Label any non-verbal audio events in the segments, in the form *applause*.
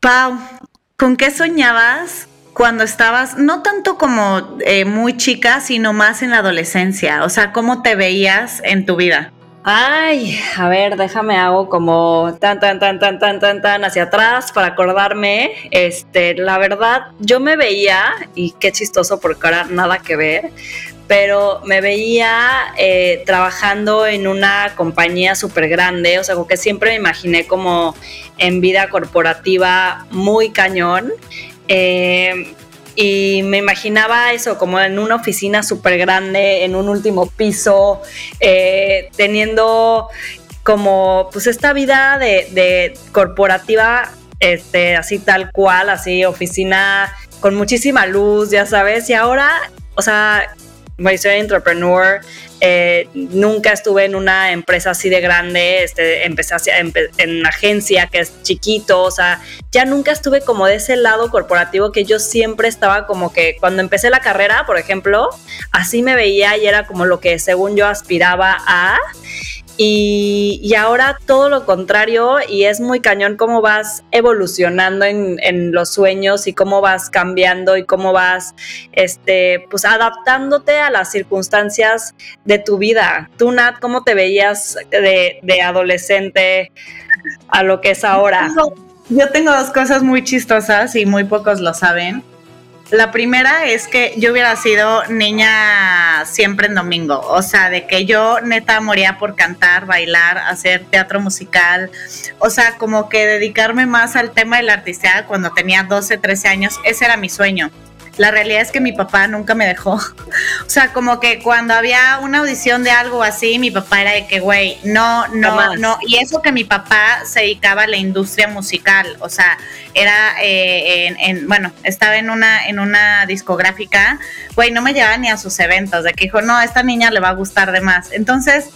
Pau, ¿con qué soñabas cuando estabas, no tanto como eh, muy chica, sino más en la adolescencia? O sea, ¿cómo te veías en tu vida? Ay, a ver, déjame hago como tan, tan, tan, tan, tan, tan, tan hacia atrás para acordarme. Este, la verdad, yo me veía, y qué chistoso porque ahora nada que ver, pero me veía eh, trabajando en una compañía súper grande, o sea, como que siempre me imaginé como en vida corporativa muy cañón. Eh, y me imaginaba eso como en una oficina súper grande, en un último piso, eh, teniendo como pues esta vida de, corporativa, este, así tal cual, así oficina con muchísima luz, ya sabes, y ahora, o sea, soy entrepreneur, eh, nunca estuve en una empresa así de grande, este, empecé en, en una agencia que es chiquito, o sea, ya nunca estuve como de ese lado corporativo que yo siempre estaba como que cuando empecé la carrera, por ejemplo, así me veía y era como lo que según yo aspiraba a. Y, ahora todo lo contrario y es muy cañón cómo vas evolucionando en, los sueños y cómo vas cambiando y cómo vas este, pues adaptándote a las circunstancias de tu vida. Tú, Nat, ¿cómo te veías de, de adolescente a lo que es ahora? Yo tengo dos cosas muy chistosas y muy pocos lo saben. La primera es que yo hubiera sido niña siempre en domingo, o sea, de que yo neta moría por cantar, bailar, hacer teatro musical, o sea, como que dedicarme más al tema de la artistía cuando tenía 12, 13 años, ese era mi sueño. La realidad es que mi papá nunca me dejó. *laughs* O sea, como que cuando había una audición de algo así, mi papá era de que, güey, no, no, no. Y eso que mi papá se dedicaba a la industria musical. O sea, era, eh, en, bueno, estaba en una, en una discográfica. Güey, no me llevaba ni a sus eventos. De que dijo, no, a esta niña le va a gustar de más. Entonces,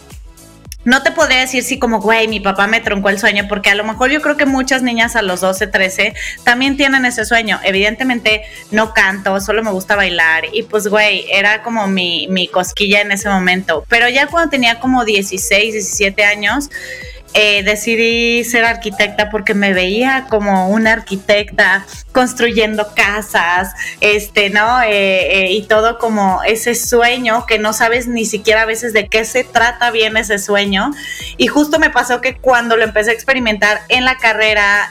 no te podría decir si como, güey, mi papá me troncó el sueño, porque a lo mejor yo creo que muchas niñas a los 12, 13 también tienen ese sueño. Evidentemente no canto, solo me gusta bailar y pues, güey, era como mi, mi cosquilla en ese momento. Pero ya cuando tenía como 16, 17 años, eh, decidí ser arquitecta porque me veía como una arquitecta construyendo casas, este, ¿no? Eh, eh, y todo como ese sueño que no sabes ni siquiera a veces de qué se trata bien ese sueño. Y justo me pasó que cuando lo empecé a experimentar en la carrera,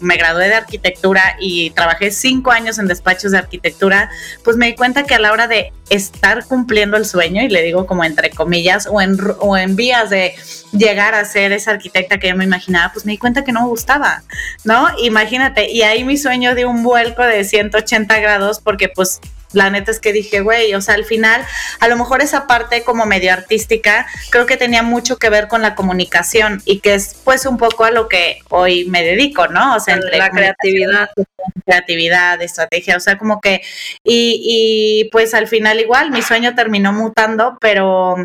me gradué de arquitectura y trabajé cinco años en despachos de arquitectura, pues me di cuenta que a la hora de estar cumpliendo el sueño, y le digo como entre comillas, o en, o en vías de llegar a ser esa arquitecta que yo me imaginaba, pues me di cuenta que no me gustaba, ¿no? Imagínate, y ahí mi sueño de un vuelco de 180 grados porque pues la neta es que dije, güey, o sea, al final, a lo mejor esa parte como medio artística, creo que tenía mucho que ver con la comunicación y que es pues un poco a lo que hoy me dedico, ¿no? O sea, entre la creatividad. Creatividad, estrategia, o sea, como que, y, y pues al final igual, mi sueño terminó mutando, pero,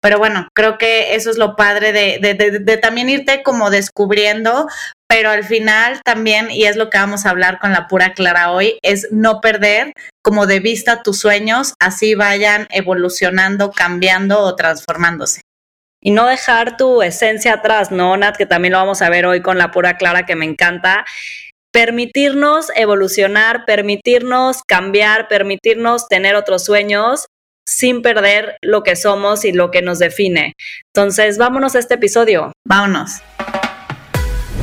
pero bueno, creo que eso es lo padre de, de, de, también irte como descubriendo, pero al final también, y es lo que vamos a hablar con la pura Clara hoy, es no perder como de vista tus sueños, así vayan evolucionando, cambiando o transformándose. Y no dejar tu esencia atrás, ¿no, Nat? Que también lo vamos a ver hoy con la pura Clara, que me encanta. Permitirnos evolucionar, permitirnos cambiar, permitirnos tener otros sueños sin perder lo que somos y lo que nos define. Entonces, vámonos a este episodio. Vámonos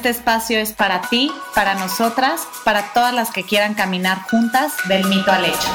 Este espacio es para ti, para nosotras, para todas las que quieran caminar juntas del mito al hecho.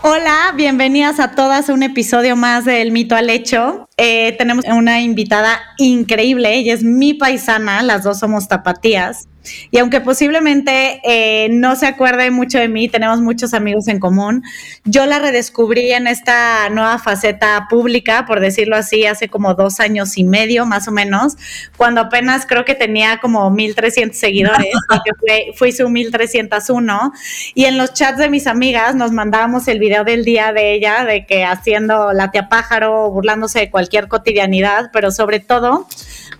Hola, bienvenidas a todas a un episodio más del Mito al Hecho. Eh, tenemos una invitada increíble, ella es mi paisana, las dos somos tapatías. Y aunque posiblemente eh, no se acuerde mucho de mí, tenemos muchos amigos en común, yo la redescubrí en esta nueva faceta pública, por decirlo así, hace como dos años y medio más o menos, cuando apenas creo que tenía como 1.300 seguidores, *laughs* porque fue, fui su 1.301. Y en los chats de mis amigas nos mandábamos el video del día de ella, de que haciendo la tía pájaro, burlándose de cualquier cotidianidad, pero sobre todo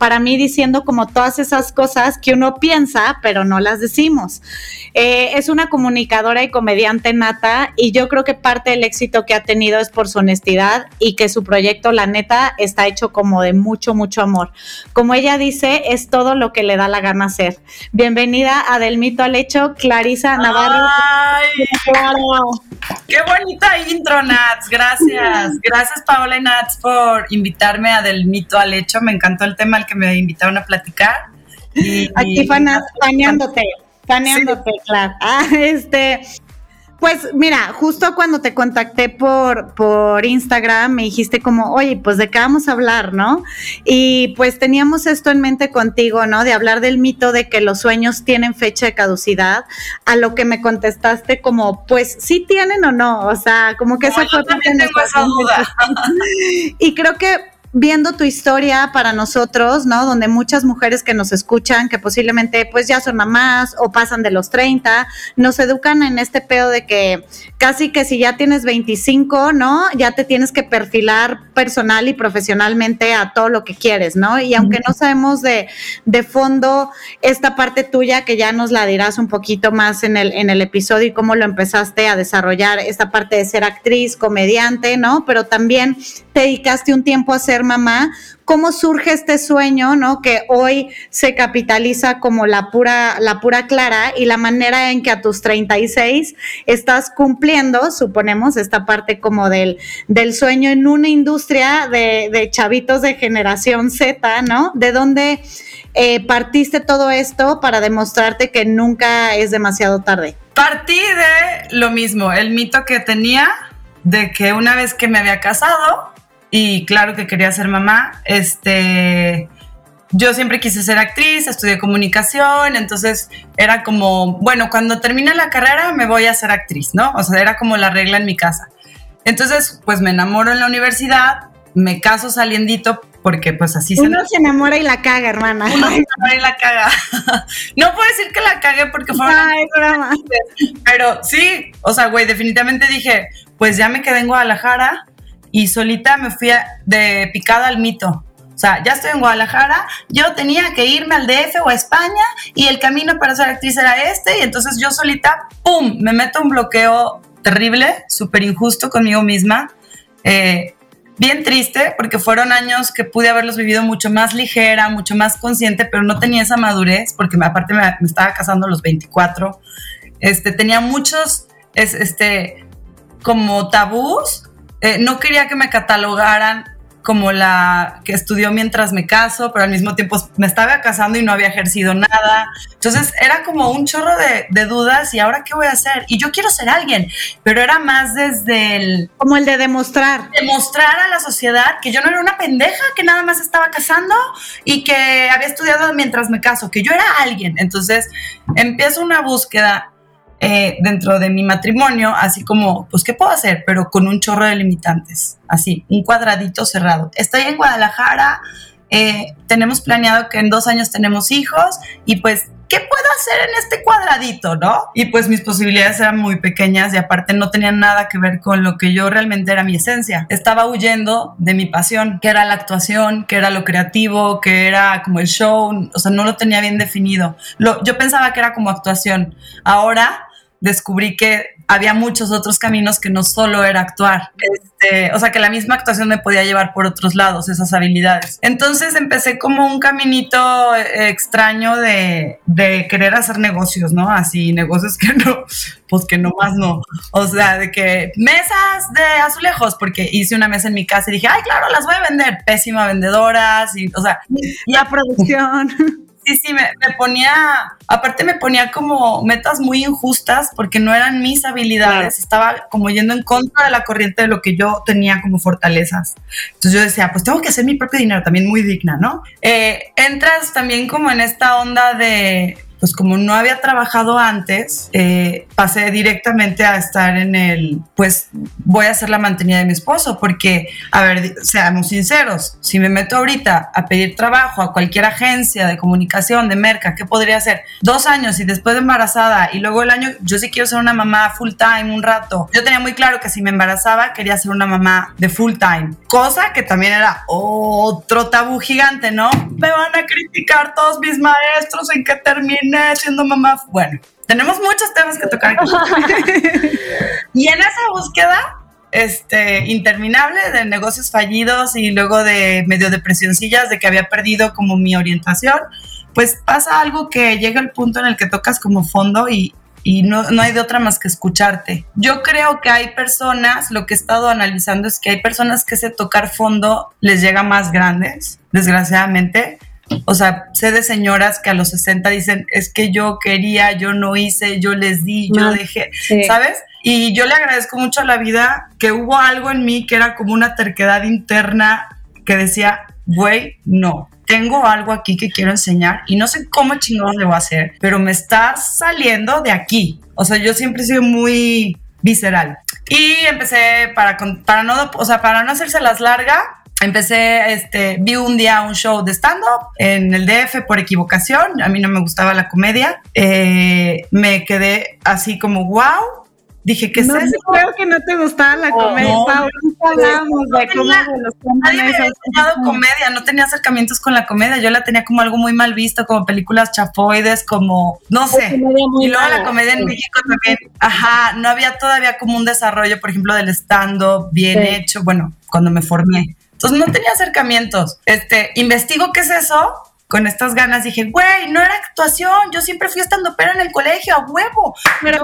para mí diciendo como todas esas cosas que uno piensa, pero no las decimos. Eh, es una comunicadora y comediante nata y yo creo que parte del éxito que ha tenido es por su honestidad y que su proyecto, la neta, está hecho como de mucho, mucho amor. Como ella dice, es todo lo que le da la gana hacer. Bienvenida a Del Mito al Hecho, Clarisa Navarro. ¡Ay! ¡Qué bonita intro, Nats! Gracias. Gracias, Paola y Nats, por invitarme a Del Mito al Hecho. Me encantó el tema al que me invitaron a platicar. Y, Aquí paneándote, paneándote, claro. Ah, este, pues mira, justo cuando te contacté por, por Instagram me dijiste como, oye, pues de qué vamos a hablar, ¿no? Y pues teníamos esto en mente contigo, ¿no? De hablar del mito de que los sueños tienen fecha de caducidad, a lo que me contestaste como, pues sí tienen o no, o sea, como que esa fue parte de duda. *laughs* y creo que viendo tu historia para nosotros, ¿no? Donde muchas mujeres que nos escuchan, que posiblemente pues ya son mamás o pasan de los 30, nos educan en este pedo de que casi que si ya tienes 25, ¿no? Ya te tienes que perfilar personal y profesionalmente a todo lo que quieres, ¿no? Y aunque no sabemos de, de fondo esta parte tuya, que ya nos la dirás un poquito más en el, en el episodio y cómo lo empezaste a desarrollar, esta parte de ser actriz, comediante, ¿no? Pero también te dedicaste un tiempo a ser mamá, ¿cómo surge este sueño, no? Que hoy se capitaliza como la pura, la pura clara y la manera en que a tus 36 estás cumpliendo, suponemos, esta parte como del, del sueño en una industria de, chavitos de generación Z, ¿no? ¿De dónde eh, partiste todo esto para demostrarte que nunca es demasiado tarde? Partí de lo mismo, el mito que tenía de que una vez que me había casado, y claro que quería ser mamá. Este, yo siempre quise ser actriz, estudié comunicación, entonces era como, bueno, cuando termine la carrera me voy a ser actriz, ¿no? O sea, era como la regla en mi casa. Entonces, pues me enamoro en la universidad, me caso saliendito porque pues así se... Uno se enamora y la caga, hermana. Uno se enamora y la caga. *laughs* no puedo decir que la cagué porque fue... Ay, broma. Pero sí, o sea, güey, definitivamente dije, pues ya me quedé en Guadalajara, y solita me fui de picada al mito. O sea, ya estoy en Guadalajara, yo tenía que irme al DF o a España y el camino para ser actriz era este y entonces yo solita, ¡pum!, me meto un bloqueo terrible, súper injusto conmigo misma. Eh, bien triste porque fueron años que pude haberlos vivido mucho más ligera, mucho más consciente, pero no tenía esa madurez porque aparte me, estaba casando a los 24. Este, tenía muchos, este, como tabús eh, no quería que me catalogaran como la que estudió mientras me caso, pero al mismo tiempo me estaba casando y no había ejercido nada. Entonces era como un chorro de, dudas y ahora qué voy a hacer. Y yo quiero ser alguien, pero era más desde el... Como el de demostrar. Demostrar a la sociedad que yo no era una pendeja que nada más estaba casando y que había estudiado mientras me caso, que yo era alguien. Entonces empiezo una búsqueda eh, dentro de mi matrimonio, así como, pues, ¿qué puedo hacer? Pero con un chorro de limitantes, así, un cuadradito cerrado. Estoy en Guadalajara, eh, tenemos planeado que en dos años tenemos hijos y pues, ¿qué puedo hacer en este cuadradito, no? Y pues mis posibilidades eran muy pequeñas y aparte no tenían nada que ver con lo que yo realmente era mi esencia. Estaba huyendo de mi pasión, que era la actuación, que era lo creativo, que era como el show, o sea, no lo tenía bien definido. Lo, yo pensaba que era como actuación. Ahora descubrí que había muchos otros caminos que no solo era actuar. Este, o sea, que la misma actuación me podía llevar por otros lados, esas habilidades. Entonces empecé como un caminito eh, extraño de, de querer hacer negocios, ¿no? Así, negocios que no, pues que no más no. O sea, de que mesas de azulejos, porque hice una mesa en mi casa y dije, ay, claro, las voy a vender. Pésima vendedoras, y, o sea. La producción. *laughs* Sí, sí, me, ponía, aparte me ponía como metas muy injustas porque no eran mis habilidades, estaba como yendo en contra de la corriente de lo que yo tenía como fortalezas. Entonces yo decía, pues tengo que hacer mi propio dinero, también muy digna, ¿no? Eh, entras también como en esta onda de, pues como no había trabajado antes, eh, pasé directamente a estar en el, pues voy a ser la mantenida de mi esposo, porque, a ver, seamos sinceros, si me meto ahorita a pedir trabajo a cualquier agencia de comunicación, de merca, ¿qué podría hacer? Dos años y después de embarazada y luego el año, yo sí quiero ser una mamá full time un rato. Yo tenía muy claro que si me embarazaba quería ser una mamá de full time, cosa que también era otro tabú gigante, ¿no? Me van a criticar todos mis maestros en que terminé siendo mamá. Bueno, tenemos muchos temas que tocar. *laughs* y en esa búsqueda este, interminable de negocios fallidos y luego de medio depresioncillas de que había perdido como mi orientación, pues pasa algo que llega el punto en el que tocas como fondo y, y no, no, hay de otra más que escucharte. Yo creo que hay personas, lo que he estado analizando es que hay personas que ese tocar fondo les llega más grandes, desgraciadamente. O sea, sé de señoras que a los 60 dicen, es que yo quería, yo no hice, yo les di, yo dejé, ¿sabes? Y yo le agradezco mucho a la vida que hubo algo en mí que era como una terquedad interna que decía, güey, no, tengo algo aquí que quiero enseñar y no sé cómo chingados le voy a hacer, pero me está saliendo de aquí. O sea, yo siempre he sido muy visceral. Y empecé para, para no, o sea, para no hacerse las largas, empecé, este, vi un día un show de stand-up en el DF por equivocación, a mí no me gustaba la comedia, eh, me quedé así como, wow, Dije, que no, es Creo que no te gustaba la comedia. No, hablamos de cómo Nadie me había enseñado comedia, no tenía acercamientos con la comedia. Yo la tenía como algo muy mal visto, como películas chafoides, como, no sé. Y luego la comedia en México también, ajá, no había todavía como un desarrollo, por ejemplo, del stand-up bien hecho, bueno, cuando me formé. Entonces no tenía acercamientos. Este, investigo qué es eso con estas ganas dije, güey, no era actuación, yo siempre fui estando pero en el colegio, a huevo. Pero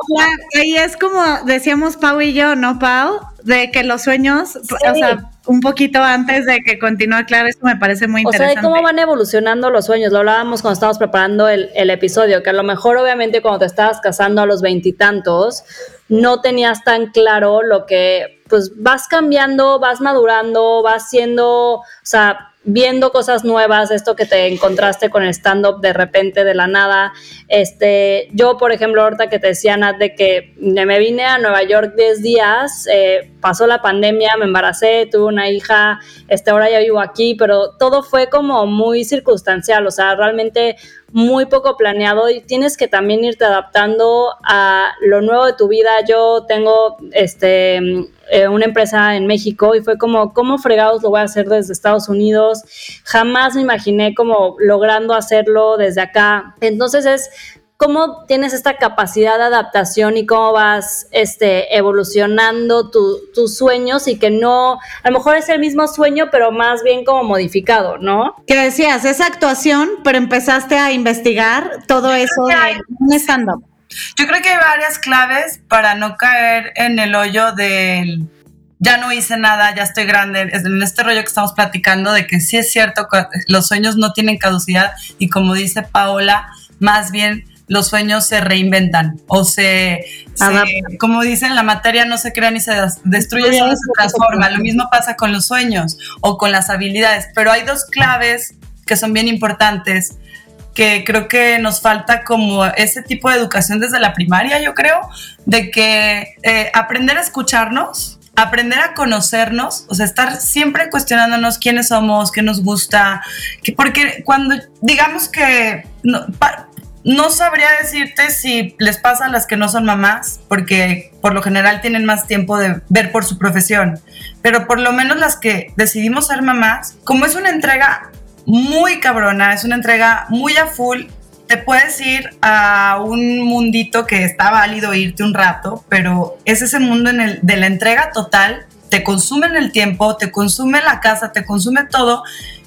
ahí es como decíamos Pau y yo, ¿no, Pau? De que los sueños, o sea, un poquito antes de que continúe, claro, esto me parece muy interesante. O sea, de cómo van evolucionando los sueños, lo hablábamos cuando estábamos preparando el, el episodio, que a lo mejor obviamente cuando te estabas casando a los veintitantos, no tenías tan claro lo que, pues vas cambiando, vas madurando, vas siendo, o sea, viendo cosas nuevas, esto que te encontraste con el stand-up de repente, de la nada. Este, yo, por ejemplo, ahorita que te decía, Nat, de que me vine a Nueva York 10 días, eh, pasó la pandemia, me embaracé, tuve una hija, este, ahora ya vivo aquí, pero todo fue como muy circunstancial, o sea, realmente muy poco planeado y tienes que también irte adaptando a lo nuevo de tu vida. Yo tengo este eh, una empresa en México y fue como, ¿cómo fregados lo voy a hacer desde Estados Unidos? Jamás me imaginé como logrando hacerlo desde acá. Entonces es cómo tienes esta capacidad de adaptación y cómo vas este, evolucionando tus sueños y que no, a lo mejor es el mismo sueño, pero más bien como modificado, ¿no? Que decías, esa actuación, pero empezaste a investigar todo eso de un stand-up. Yo creo que hay varias claves para no caer en el hoyo del ya no hice nada, ya estoy grande, en este rollo que estamos platicando de que sí es cierto, los sueños no tienen caducidad y como dice Paola, más bien los sueños se reinventan o se, como dicen, la materia no se crea ni se destruye, solo se transforma. Lo mismo pasa con los sueños o con las habilidades, pero hay dos claves que son bien importantes que creo que nos falta como ese tipo de educación desde la primaria, yo creo, de que eh, aprender a escucharnos, aprender a conocernos, o sea, estar siempre cuestionándonos quiénes somos, qué nos gusta, que porque cuando digamos que no, no sabría decirte si les pasa a las que no son mamás, porque por lo general tienen más tiempo de ver por su profesión, pero por lo menos las que decidimos ser mamás, como es una entrega muy cabrona, es una entrega muy a full, te puedes ir a un mundito que está válido irte un rato, pero es ese mundo de la entrega total, te consume en el tiempo, te consume la casa, te consume todo,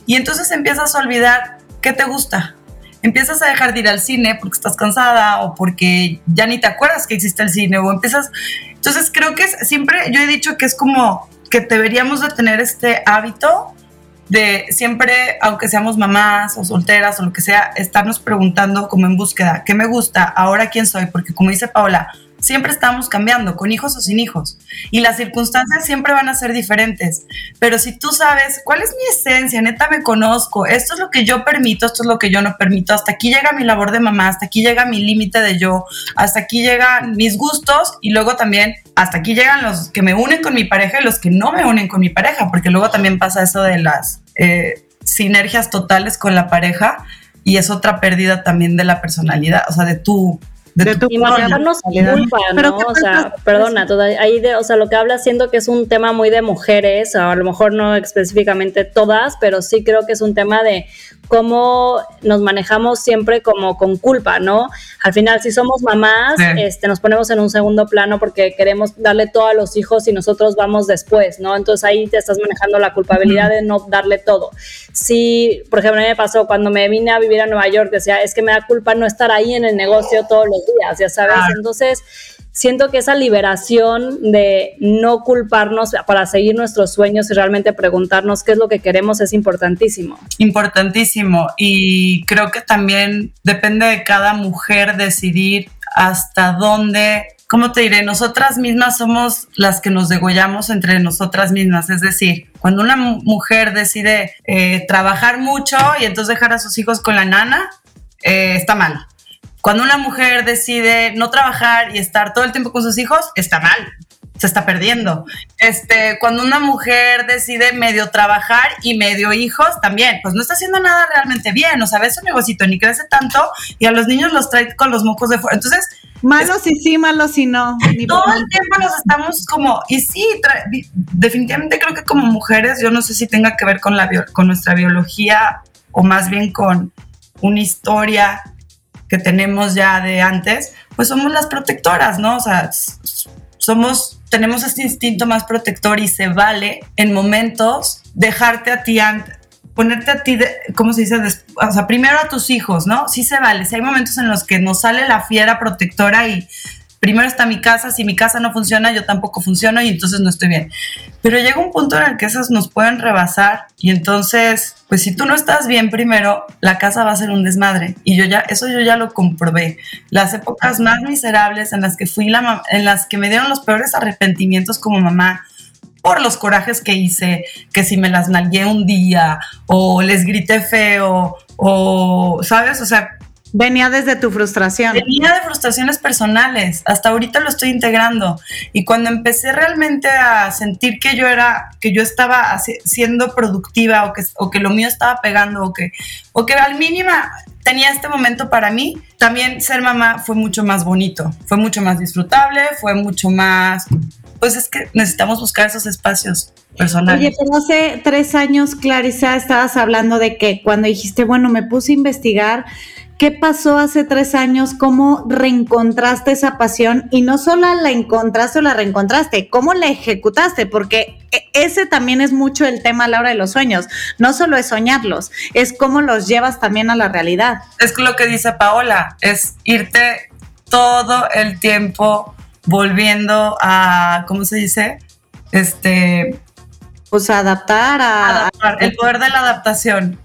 y entonces empiezas a olvidar qué te gusta, empiezas a dejar de ir al cine porque estás cansada o porque ya ni te acuerdas que existe el cine o empiezas... Entonces creo que siempre, yo he dicho que es como que deberíamos de tener este hábito de siempre, aunque seamos mamás o solteras o lo que sea, estarnos preguntando como en búsqueda, ¿qué me gusta? ¿Ahora quién soy? Porque como dice Paola, siempre estamos cambiando, con hijos o sin hijos. Y las circunstancias siempre van a ser diferentes. Pero si tú sabes cuál es mi esencia, neta me conozco, esto es lo que yo permito, esto es lo que yo no permito, hasta aquí llega mi labor de mamá, hasta aquí llega mi límite de yo, hasta aquí llegan mis gustos y luego también hasta aquí llegan los que me unen con mi pareja y los que no me unen con mi pareja, porque luego también pasa eso de las eh, sinergias totales con la pareja y es otra pérdida también de la personalidad, o sea, de tu de, tu y manejarnos culpa, ¿no? o sea, perdona, toda, ahí de, o sea, lo que habla siento que es un tema muy de mujeres, a lo mejor no específicamente todas, pero sí creo que es un tema de cómo nos manejamos siempre como con culpa, ¿no? Al final, si somos mamás, este, nos ponemos en un segundo plano porque queremos darle todo a los hijos y nosotros vamos después, ¿no? Entonces ahí te estás manejando la culpabilidad de no darle todo. Si, por ejemplo, a mí me pasó cuando me vine a vivir a Nueva York, decía, es que me da culpa no estar ahí en el negocio todos los días, ya sabes. Entonces, siento que esa liberación de no culparnos para seguir nuestros sueños y realmente preguntarnos qué es lo que queremos es importantísimo. Importantísimo. Y creo que también depende de cada mujer decidir hasta dónde ¿cómo te diré? Nosotras mismas somos las que nos degollamos entre nosotras mismas. Es decir, cuando una mujer decide eh, trabajar mucho y entonces dejar a sus hijos con la nana, eh, está mal. Cuando una mujer decide no trabajar y estar todo el tiempo con sus hijos, está mal, se está perdiendo. Este, cuando una mujer decide medio trabajar y medio hijos, también, pues no está haciendo nada realmente bien. O sea, ves su negocito ni crece tanto y a los niños los trae con los mocos de fuera. Entonces, malos y sí, malos y no. todo el tiempo nos estamos como, y sí, definitivamente creo que como mujeres, yo no sé si tenga que ver con, la, con nuestra biología o más bien con una historia que tenemos ya de antes, pues somos las protectoras, ¿no? O sea, somos, tenemos este instinto más protector y se vale en momentos dejarte a ti, ponerte a ti, de, ¿cómo se dice? o sea, primero a tus hijos, ¿no? Sí se vale. Si hay momentos en los que nos sale la fiera protectora y primero está mi casa, si mi casa no funciona, yo tampoco funciono y entonces no estoy bien. Pero llega un punto en el que esas nos pueden rebasar y entonces, pues si tú no estás bien primero, la casa va a ser un desmadre. Y yo ya, eso yo ya lo comprobé. Las épocas más miserables en las que fui la en las que me dieron los peores arrepentimientos como mamá, por los corajes que hice, que si me las nalgué un día o les grité feo o, ¿sabes? O sea, Venía desde tu frustración. Venía de frustraciones personales. Hasta ahorita lo estoy integrando. Y cuando empecé realmente a sentir que yo era, que yo estaba siendo productiva o que, o que lo mío estaba pegando o que, o que al mínima tenía este momento para mí, también ser mamá fue mucho más bonito, fue mucho más disfrutable, fue mucho más, pues es que necesitamos buscar esos espacios personales. Oye, pero hace tres años, Clarisa, estabas hablando de que cuando dijiste, bueno, me puse a investigar ¿Qué pasó hace tres años? ¿Cómo reencontraste esa pasión? Y no solo la encontraste o la reencontraste, ¿cómo la ejecutaste? Porque e, ese también es mucho el tema a la hora de los sueños. No solo es soñarlos, es cómo los llevas también a la realidad. Es lo que dice Paola, es irte todo el tiempo volviendo a, ¿cómo se dice? Este... Pues adaptar a... Adaptar, el poder de la adaptación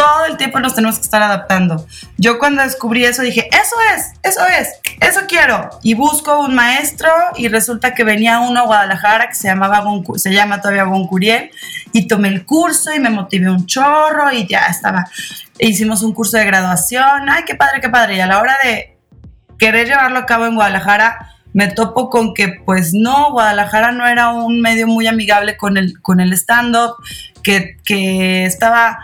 todo el tiempo nos tenemos que estar adaptando. Yo cuando descubrí eso dije, eso es, eso es, eso quiero. Y busco un maestro y resulta que venía uno a Guadalajara que se llamaba se llama todavía Curiel y tomé el curso y me motivé un chorro y ya estaba. hicimos un curso de graduación. Ay, qué padre, qué padre. Y a la hora de querer llevarlo a cabo en Guadalajara, me topo con que pues no, Guadalajara no era un medio muy amigable con el, con el stand-up, que, que estaba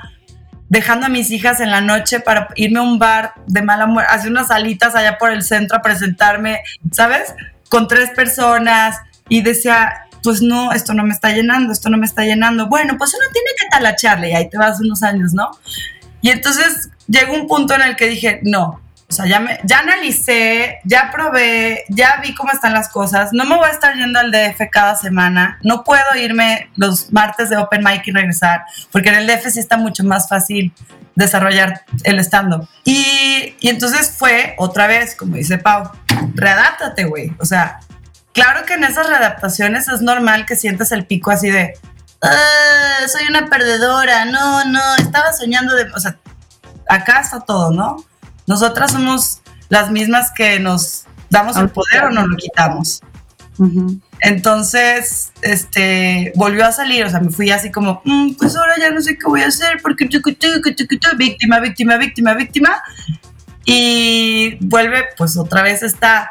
dejando a mis hijas en la noche para irme a un bar de mala muerte, hacer unas salitas allá por el centro a presentarme, ¿sabes? Con tres personas y decía, pues no, esto no me está llenando, esto no me está llenando. Bueno, pues uno tiene que talacharle y ahí te vas unos años, ¿no? Y entonces llegó un punto en el que dije, no, o sea, ya, me, ya analicé, ya probé, ya vi cómo están las cosas. No me voy a estar yendo al DF cada semana. No puedo irme los martes de Open Mic y regresar, porque en el DF sí está mucho más fácil desarrollar el stand-up. Y, y entonces fue otra vez, como dice Pau, readáptate, güey. O sea, claro que en esas readaptaciones es normal que sientas el pico así de, ah, soy una perdedora, no, no, estaba soñando de, o sea, acá está todo, ¿no? Nosotras somos las mismas que nos ¿Damos el poder o no lo quitamos? Entonces, este, volvió a salir, o sea, me fui así como, mm, pues ahora ya no sé qué voy a hacer porque víctima, víctima, víctima, víctima. Y vuelve pues otra vez esta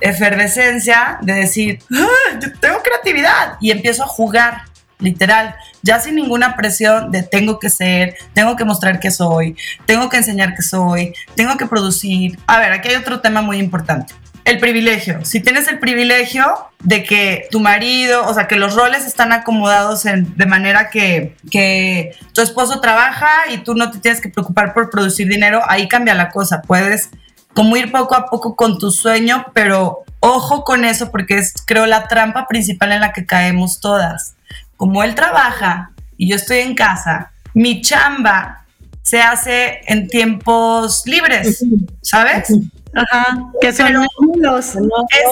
efervescencia de decir, ah, yo tengo creatividad y empiezo a jugar, literal, ya sin ninguna presión de tengo que ser, tengo que mostrar que soy, tengo que enseñar que soy, tengo que producir. A ver, aquí hay otro tema muy importante el privilegio. Si tienes el privilegio de que tu marido, o sea, que los roles están acomodados de manera que, que tu esposo trabaja y tú no te tienes que preocupar por producir dinero, ahí cambia la cosa. Puedes como ir poco a poco con tu sueño, pero ojo con eso porque es, creo, la trampa principal en la que caemos todas. Como él trabaja y yo estoy en casa, mi chamba se hace en tiempos libres, ¿sabes? Ajá, que son nulos.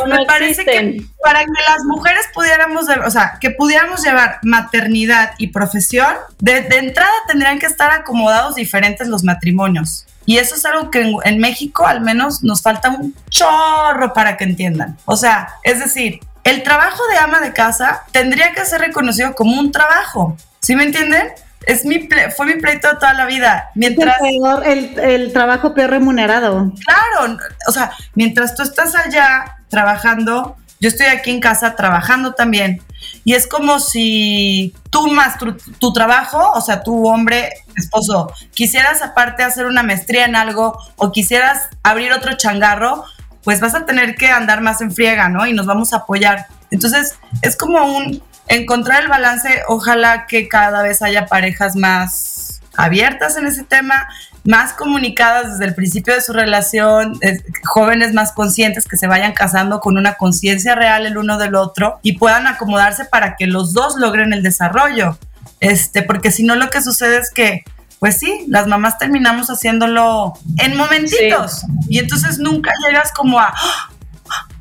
me parece que para que las mujeres pudiéramos, o sea, que pudiéramos llevar maternidad y profesión, de, entrada tendrían que estar acomodados diferentes los matrimonios. Y eso es algo que en, México al menos nos falta un chorro para que entiendan. O sea, es decir, el trabajo de ama de casa tendría que ser reconocido como un trabajo. ¿Sí me entienden? es mi fue mi pleito toda la vida. Mientras el, el, trabajo peor remunerado. Claro, o sea, mientras tú estás allá trabajando, yo estoy aquí en casa trabajando también. Y es como si tú más tu, trabajo, o sea, tu hombre, esposo, quisieras aparte hacer una maestría en algo o quisieras abrir otro changarro, pues vas a tener que andar más en friega, ¿no? Y nos vamos a apoyar. Entonces, es como un, encontrar el balance, ojalá que cada vez haya parejas más abiertas en ese tema, más comunicadas desde el principio de su relación, jóvenes más conscientes que se vayan casando con una conciencia real el uno del otro y puedan acomodarse para que los dos logren el desarrollo. Este, porque si no lo que sucede es que pues sí, las mamás terminamos haciéndolo en momentitos. Y entonces nunca llegas como a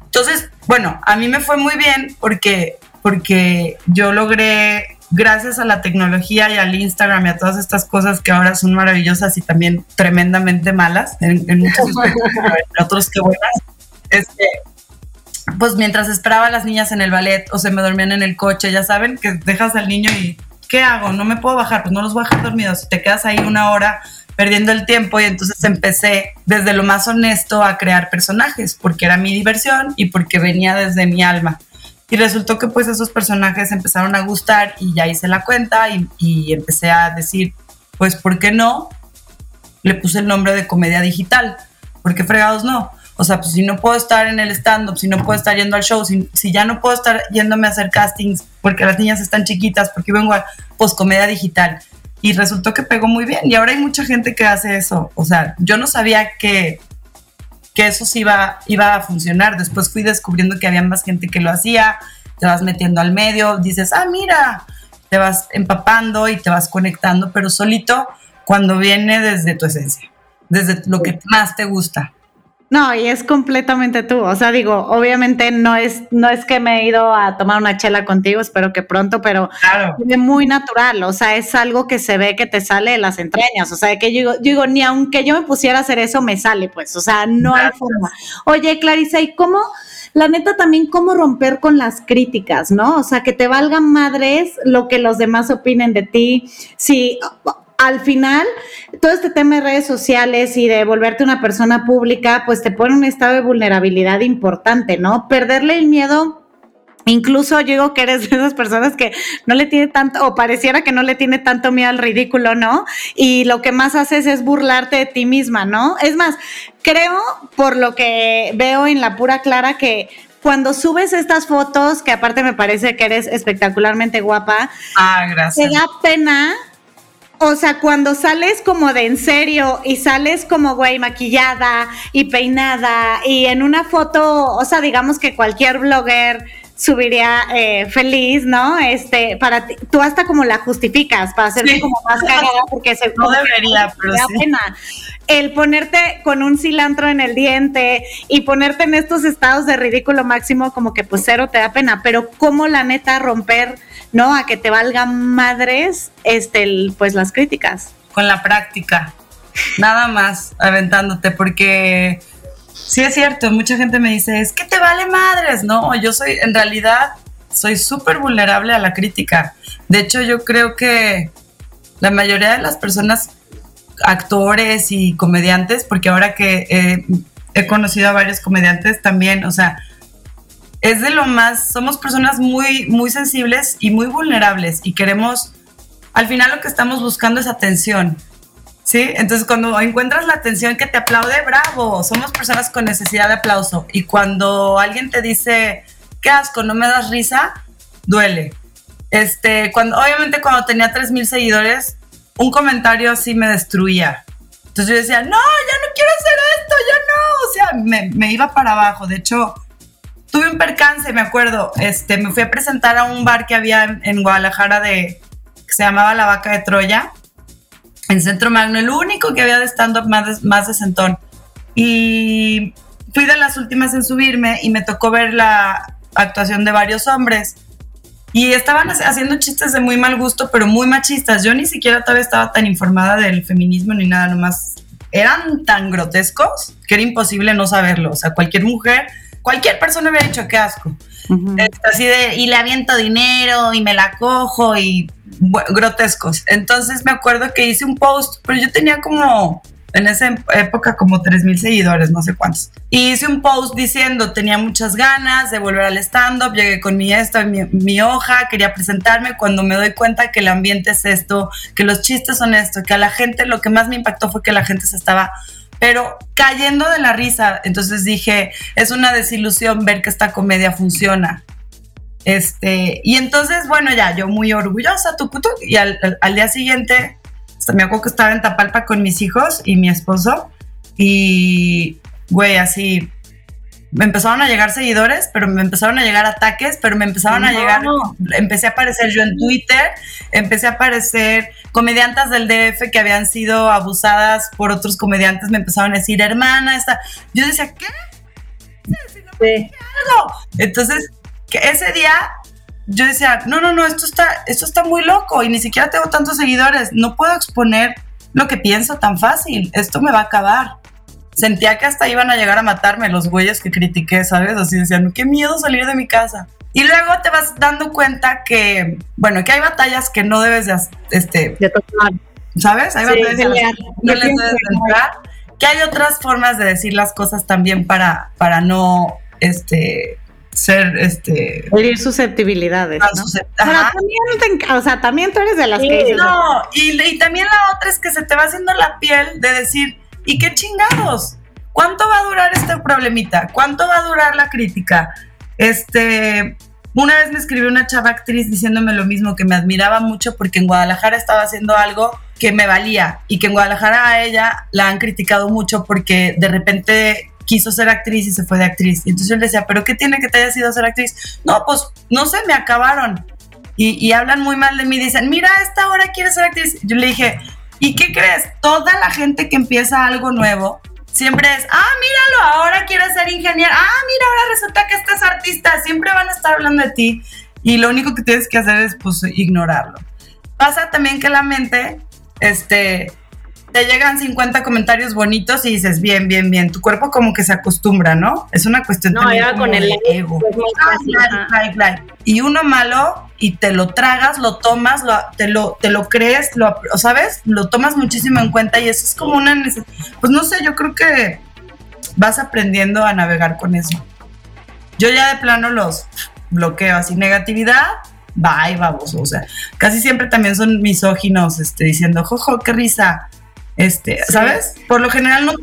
entonces, bueno, a mí me fue muy bien porque porque yo logré, gracias a la tecnología y al Instagram y a todas estas cosas que ahora son maravillosas y también tremendamente malas, en, muchos *laughs* aspectos, otros que buenas, este, pues mientras esperaba a las niñas en el ballet o se me dormían en el coche, ya saben, que dejas al niño y ¿qué hago? No me puedo bajar, pues no los voy a dejar dormidos. Te quedas ahí una hora perdiendo el tiempo y entonces empecé desde lo más honesto a crear personajes porque era mi diversión y porque venía desde mi alma. Y resultó que pues esos personajes empezaron a gustar y ya hice la cuenta y, empecé a decir, pues, ¿por qué no? Le puse el nombre de comedia digital. ¿Por qué fregados no? O sea, pues si no puedo estar en el stand-up, si no puedo estar yendo al show, si, si, ya no puedo estar yéndome a hacer castings porque las niñas están chiquitas, porque vengo a pues comedia digital. Y resultó que pegó muy bien. Y ahora hay mucha gente que hace eso. O sea, yo no sabía que que eso sí iba, iba a funcionar. Después fui descubriendo que había más gente que lo hacía, te vas metiendo al medio, dices, ah, mira, te vas empapando y te vas conectando, pero solito cuando viene desde tu esencia, desde lo que más te gusta. No, y es completamente tú. O sea, digo, obviamente no es, no es que me he ido a tomar una chela contigo, espero que pronto, pero es muy natural. O sea, es algo que se ve que te sale de las entrañas. O sea, que yo digo, ni aunque yo me pusiera a hacer eso, me sale, pues. O sea, no hay forma. Oye, Clarisa, ¿y cómo? La neta también cómo romper con las críticas, ¿no? O sea, que te valgan madres lo que los demás opinen de ti. Si al final, todo este tema de redes sociales y de volverte una persona pública, pues te pone en un estado de vulnerabilidad importante, ¿no? Perderle el miedo Incluso yo digo que eres de esas personas que no le tiene tanto, o pareciera que no le tiene tanto miedo al ridículo, ¿no? Y lo que más haces es burlarte de ti misma, ¿no? Es más, creo, por lo que veo en la pura clara, que cuando subes estas fotos, que aparte me parece que eres espectacularmente guapa, ah, gracias. te da pena o sea, cuando sales como de en serio y sales como, güey, maquillada y peinada y en una foto, o sea, digamos que cualquier blogger subiría eh, feliz, ¿no? Este, para ti, tú hasta como la justificas para hacerte como más *laughs* cagada porque se no debería, *laughs* pero da pena. El ponerte con un cilantro en el diente y ponerte en estos estados de ridículo máximo como que pues cero te da pena, pero cómo la neta romper ¿no? A que te valgan madres, este, pues las críticas. Con la práctica, nada más aventándote, porque Sí es cierto, mucha gente me dice, es que te vale madres, no, yo soy, en realidad, soy súper vulnerable a la crítica. De hecho, yo creo que la mayoría de las personas, actores y comediantes, porque ahora que eh, he conocido a varios comediantes también, o sea, es de lo más, somos personas muy, muy sensibles y muy vulnerables y queremos, al final lo que estamos buscando es atención. ¿Sí? Entonces cuando encuentras la atención que te aplaude, bravo, somos personas con necesidad de aplauso. Y cuando alguien te dice, qué asco, no me das risa, duele. Este, cuando, obviamente cuando tenía 3.000 seguidores, un comentario así me destruía. Entonces yo decía, no, ya no quiero hacer esto, ya no. O sea, me, me iba para abajo. De hecho, tuve un percance, me acuerdo. Este, me fui a presentar a un bar que había en, Guadalajara de, que se llamaba La Vaca de Troya, en Centro Magno, el único que había de stand-up más, más de sentón. Y fui de las últimas en subirme y me tocó ver la actuación de varios hombres. Y estaban haciendo chistes de muy mal gusto, pero muy machistas. Yo ni siquiera todavía estaba tan informada del feminismo ni nada, nomás eran tan grotescos que era imposible no saberlo. O sea, cualquier mujer cualquier persona hubiera dicho qué asco. Así de, y le aviento dinero y me la cojo y grotescos. Entonces me acuerdo que hice un post, pero yo tenía como, en esa época, como 3 mil seguidores, no sé cuántos. Hice un post diciendo, tenía muchas ganas de volver al stand-up, llegué con mi esto, mi hoja, quería presentarme, cuando me doy cuenta que el ambiente es esto, que los chistes son esto, que a la gente, lo que más me impactó fue que la gente se estaba pero cayendo de la risa. Entonces dije, es una desilusión ver que esta comedia funciona. Este, y entonces, bueno, ya, yo muy orgullosa, tu y al, día siguiente, me acuerdo que estaba en Tapalpa con mis hijos y mi esposo, y, güey, así, me empezaron a llegar seguidores, pero me empezaron a llegar ataques, pero me empezaron a llegar, empecé a aparecer yo en Twitter, empecé a aparecer comediantes del DF que habían sido abusadas por otros comediantes, me empezaron a decir, hermana, esta, yo decía, ¿qué? Sí. Entonces, que ese día yo decía, no, no, no, esto está, esto está muy loco y ni siquiera tengo tantos seguidores, no puedo exponer lo que pienso tan fácil, esto me va a acabar sentía que hasta iban a llegar a matarme los güeyes que critiqué, ¿sabes? Así decían, qué miedo salir de mi casa. Y luego te vas dando cuenta que, bueno, que hay batallas que no debes de, este, de tomar. ¿Sabes? Hay batallas que no les debes de entrar. Que hay otras formas de decir las cosas también para, para no, este, ser este herir susceptibilidades ¿no? también o sea también tú eres de las que no y, y, también la otra es que se te va haciendo la piel de decir ¿Y qué chingados? ¿Cuánto va a durar este problemita? ¿Cuánto va a durar la crítica? Este, una vez me escribió una chava actriz diciéndome lo mismo, que me admiraba mucho porque en Guadalajara estaba haciendo algo que me valía y que en Guadalajara a ella la han criticado mucho porque de repente quiso ser actriz y se fue de actriz. Y entonces yo le decía, ¿pero qué tiene que te haya sido ser actriz? No, pues no sé, me acabaron. Y, y hablan muy mal de mí, dicen, mira, a esta hora quieres ser actriz. Yo le dije, ¿Y qué crees? Toda la gente que empieza algo nuevo siempre es, ah, míralo, ahora quieres ser ingeniero, ah, mira, ahora resulta que este es artista, siempre van a estar hablando de ti y lo único que tienes que hacer es pues ignorarlo. Pasa también que la mente, este, te llegan 50 comentarios bonitos y dices, bien, bien, bien, tu cuerpo como que se acostumbra, ¿no? Es una cuestión no, era con el ego. Ah, y uno malo y te lo tragas, lo tomas, lo, te, lo, te lo crees, lo, ¿sabes? Lo tomas muchísimo en cuenta y eso es como una Pues no sé, yo creo que vas aprendiendo a navegar con eso. Yo ya de plano los bloqueo así, negatividad, bye, vamos, o sea, casi siempre también son misóginos, este, diciendo, jojo, qué risa, este, ¿sabes? Por lo general no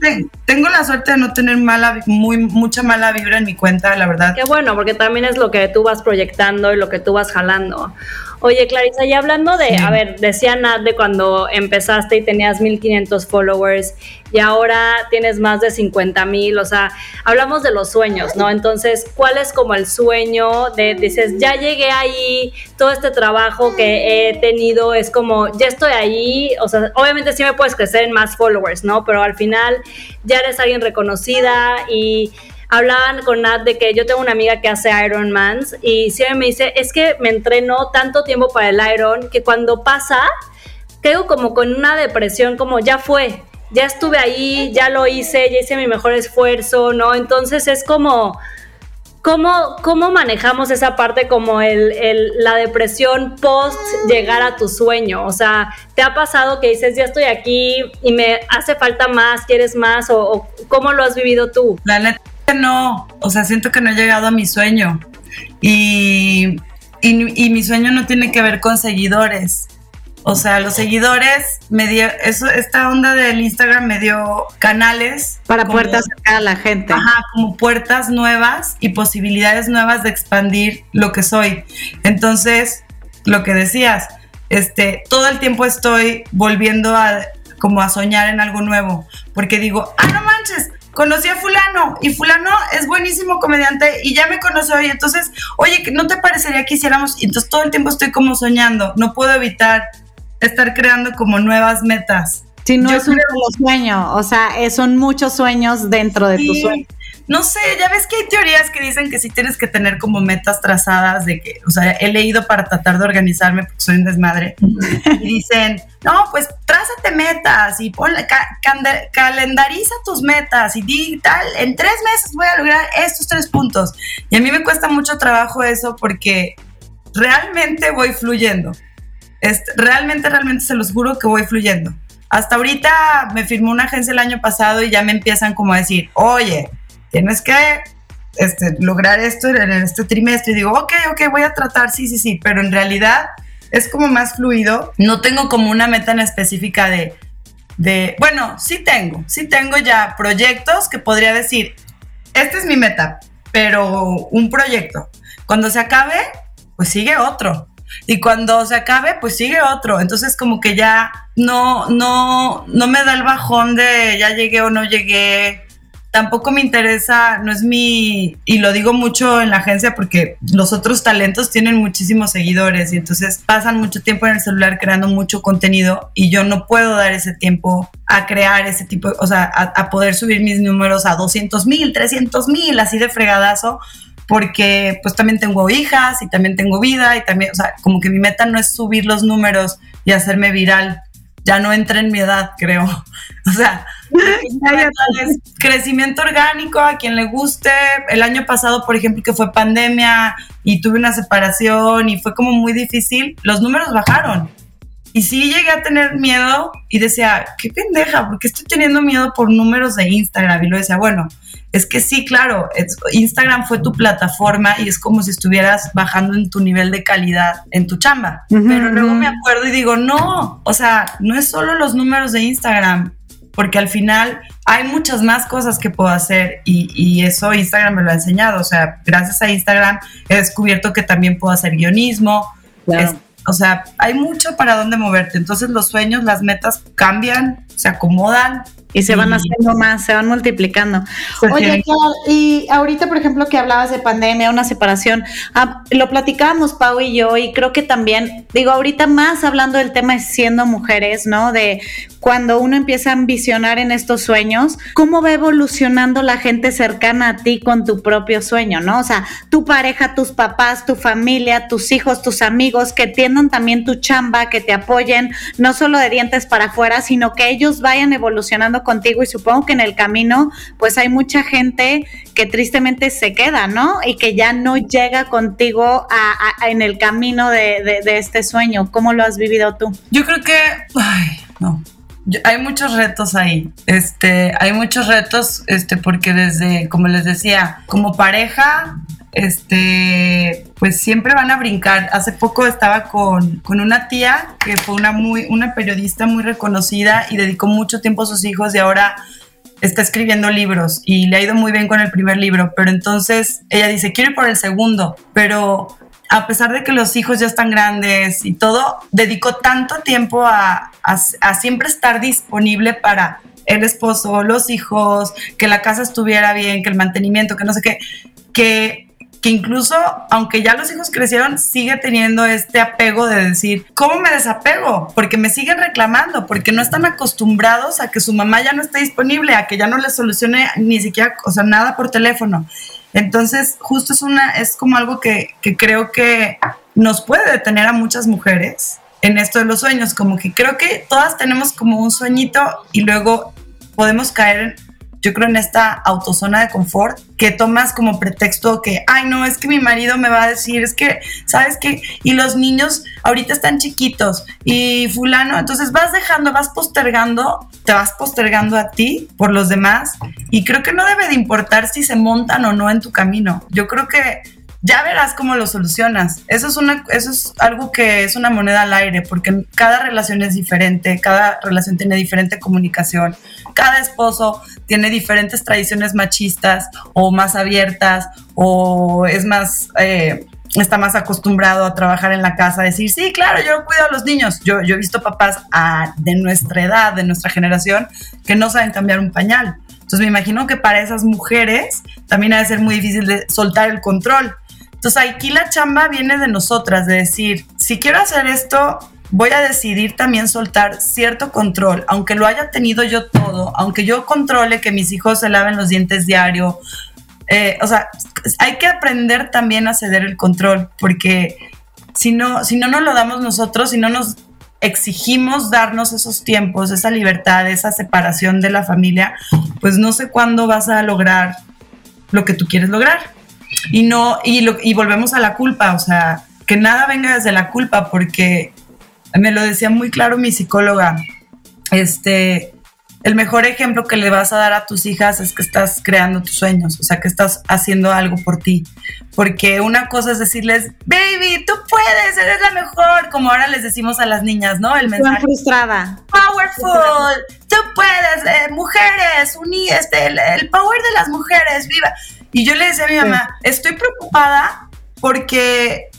tengo la suerte de no tener mala, muy, mucha mala vibra en mi cuenta, la verdad. Qué bueno, porque también es lo que tú vas proyectando y lo que tú vas jalando. Oye, Clarisa, y hablando de, a ver, decía Nat de cuando empezaste y tenías 1500 followers y ahora tienes más de 50 mil, o sea, hablamos de los sueños, ¿no? Entonces, ¿cuál es como el sueño de, dices, ya llegué ahí, todo este trabajo que he tenido es como, ya estoy ahí, o sea, obviamente sí me puedes crecer en más followers, ¿no? Pero al final ya eres alguien reconocida y hablaban con Nat de que yo tengo una amiga que hace Ironmans y siempre me dice, es que me entreno tanto tiempo para el Iron que cuando pasa, quedo como con una depresión, como ya fue. ya estuve ahí, ya lo hice, ya hice mi mejor esfuerzo, ¿no? Entonces es como ¿Cómo, ¿Cómo manejamos esa parte como el, la depresión post llegar a tu sueño? O sea, ¿te ha pasado que dices, ya estoy aquí y me hace falta más, quieres más? ¿O, cómo lo has vivido tú? La neta no, o sea, siento que no he llegado a mi sueño. Y, y, y mi sueño no tiene que ver con seguidores. O sea, los seguidores me dio, eso, esta onda del Instagram me dio canales. Para poder acercar a la gente. Ajá, como puertas nuevas y posibilidades nuevas de expandir lo que soy. Entonces, lo que decías, este, todo el tiempo estoy volviendo a como a soñar en algo nuevo, porque digo, ah, no manches, conocí a fulano y fulano es buenísimo comediante y ya me conoció y entonces, oye, ¿no te parecería que hiciéramos? Y entonces todo el tiempo estoy como soñando, no puedo evitar estar creando como nuevas metas. Si no es un sueño, o sea, son muchos sueños dentro de tu sueño. No sé, ya ves que hay teorías que dicen que sí tienes que tener como metas trazadas de que, o sea, he leído para tratar de organizarme porque soy un desmadre. y dicen, no, pues trázate metas y ponle, calendariza tus metas y di tal, en tres meses voy a lograr estos tres puntos. Y a mí me cuesta mucho trabajo eso porque realmente voy fluyendo realmente, realmente se los juro que voy fluyendo. Hasta ahorita me firmó una agencia el año pasado y ya me empiezan como a decir, oye, tienes que este, lograr esto en este trimestre. Y digo, ok, ok, voy a tratar, sí, sí, sí, pero en realidad es como más fluido. No tengo como una meta en específica de, de, bueno, sí tengo, sí tengo ya proyectos que podría decir, esta es mi meta, pero un proyecto. Cuando se acabe, pues sigue otro y cuando se acabe, pues sigue otro. Entonces como que ya no, no, no me da el bajón de ya llegué o no llegué. Tampoco me interesa, no es mi, y lo digo mucho en la agencia porque los otros talentos tienen muchísimos seguidores y entonces pasan mucho tiempo en el celular creando mucho contenido y yo no puedo dar ese tiempo a crear ese tipo, o sea, a, poder subir mis números a 200 mil, 300 mil, así de fregadazo, porque pues también tengo hijas y también tengo vida y también, o sea, como que mi meta no es subir los números y hacerme viral. Ya no entra en mi edad, creo. *laughs* O sea, es crecimiento orgánico a quien le guste. El año pasado, por ejemplo, que fue pandemia y tuve una separación y fue como muy difícil, los números bajaron. Y sí llegué a tener miedo y decía, qué pendeja, porque estoy teniendo miedo por números de Instagram. Y lo decía, bueno, es que sí, claro, Instagram fue tu plataforma y es como si estuvieras bajando en tu nivel de calidad en tu chamba. Pero luego me acuerdo y digo, no, o sea, no es solo los números de Instagram, porque al final hay muchas más cosas que puedo hacer y, eso Instagram me lo ha enseñado. O sea, gracias a Instagram he descubierto que también puedo hacer guionismo. o sea, hay mucho para dónde moverte. Entonces los sueños, las metas cambian, se acomodan y se van haciendo más, se van multiplicando. Oye, y ahorita, por ejemplo, que hablabas de pandemia, una separación, ah, lo platicábamos Pau y yo, y creo que también, digo, ahorita más hablando del tema de siendo mujeres, ¿no? De cuando uno empieza a ambicionar en estos sueños, ¿cómo va evolucionando la gente cercana a ti con tu propio sueño, ¿no? O sea, tu pareja, tus papás, tu familia, tus hijos, tus amigos, que tiendan también tu chamba, que te apoyen, no solo de dientes para afuera, sino que ellos vayan evolucionando contigo y supongo que en el camino pues hay mucha gente que tristemente se queda, ¿no? Y que ya no llega contigo en el camino de, este sueño. ¿Cómo lo has vivido tú? Yo creo que, hay muchos retos ahí, este, hay muchos retos, este, porque desde, como les decía, como pareja, este, pues siempre van a brincar. Hace poco estaba con, una tía que fue una, muy, una periodista muy reconocida y dedicó mucho tiempo a sus hijos y ahora está escribiendo libros y le ha ido muy bien con el primer libro, pero entonces ella dice, quiero ir por el segundo, pero a pesar de que los hijos ya están grandes y todo, dedicó tanto tiempo a, a siempre estar disponible para el esposo, los hijos, que la casa estuviera bien, que el mantenimiento, que no sé qué, que incluso, aunque ya los hijos crecieron, sigue teniendo este apego de decir, ¿cómo me desapego? Porque me siguen reclamando, porque no están acostumbrados a que su mamá ya no esté disponible, a que ya no les solucione ni siquiera, o sea, nada por teléfono. Entonces, justo es una, es como algo que, que creo que nos puede detener a muchas mujeres en esto de los sueños, como que creo que todas tenemos como un sueñito y luego podemos caer yo creo en esta autozona de confort que tomas como pretexto que, ay, no, es que mi marido me va a decir, es que, ¿sabes qué? Y los niños ahorita están chiquitos y fulano, entonces vas dejando, vas postergando, te vas postergando a ti por los demás y creo que no debe de importar si se montan o no en tu camino. Yo creo que ya verás cómo lo solucionas. Eso es, una, eso es algo que es una moneda al aire, porque cada relación es diferente, cada relación tiene diferente comunicación, cada esposo tiene diferentes tradiciones machistas o más abiertas o es más... Eh, está más acostumbrado a trabajar en la casa, decir, sí, claro, yo cuido a los niños. Yo, he visto papás de nuestra edad, de nuestra generación, que no saben cambiar un pañal. Entonces me imagino que para esas mujeres también ha de ser muy difícil de soltar el control. Entonces aquí la chamba viene de nosotras, de decir, si quiero hacer esto, voy a decidir también soltar cierto control, aunque lo haya tenido yo todo, aunque yo controle que mis hijos se laven los dientes diario. Eh, o sea, hay que aprender también a ceder el control, porque si no, si no nos lo damos nosotros, si no nos exigimos darnos esos tiempos, esa libertad, esa separación de la familia, pues no sé cuándo vas a lograr lo que tú quieres lograr. Y no, y, y volvemos a la culpa, o sea, que nada venga desde la culpa, porque me lo decía muy claro mi psicóloga, este, el mejor ejemplo que le vas a dar a tus hijas es que estás creando tus sueños, o sea, que estás haciendo algo por ti. Porque una cosa es decirles, baby, tú puedes, eres la mejor, como ahora les decimos a las niñas, ¿no? El mensaje. frustrada. Powerful, tú puedes, eh, mujeres, uní, este, el, el, power de las mujeres, viva. Y yo le decía a mi mamá, estoy preocupada porque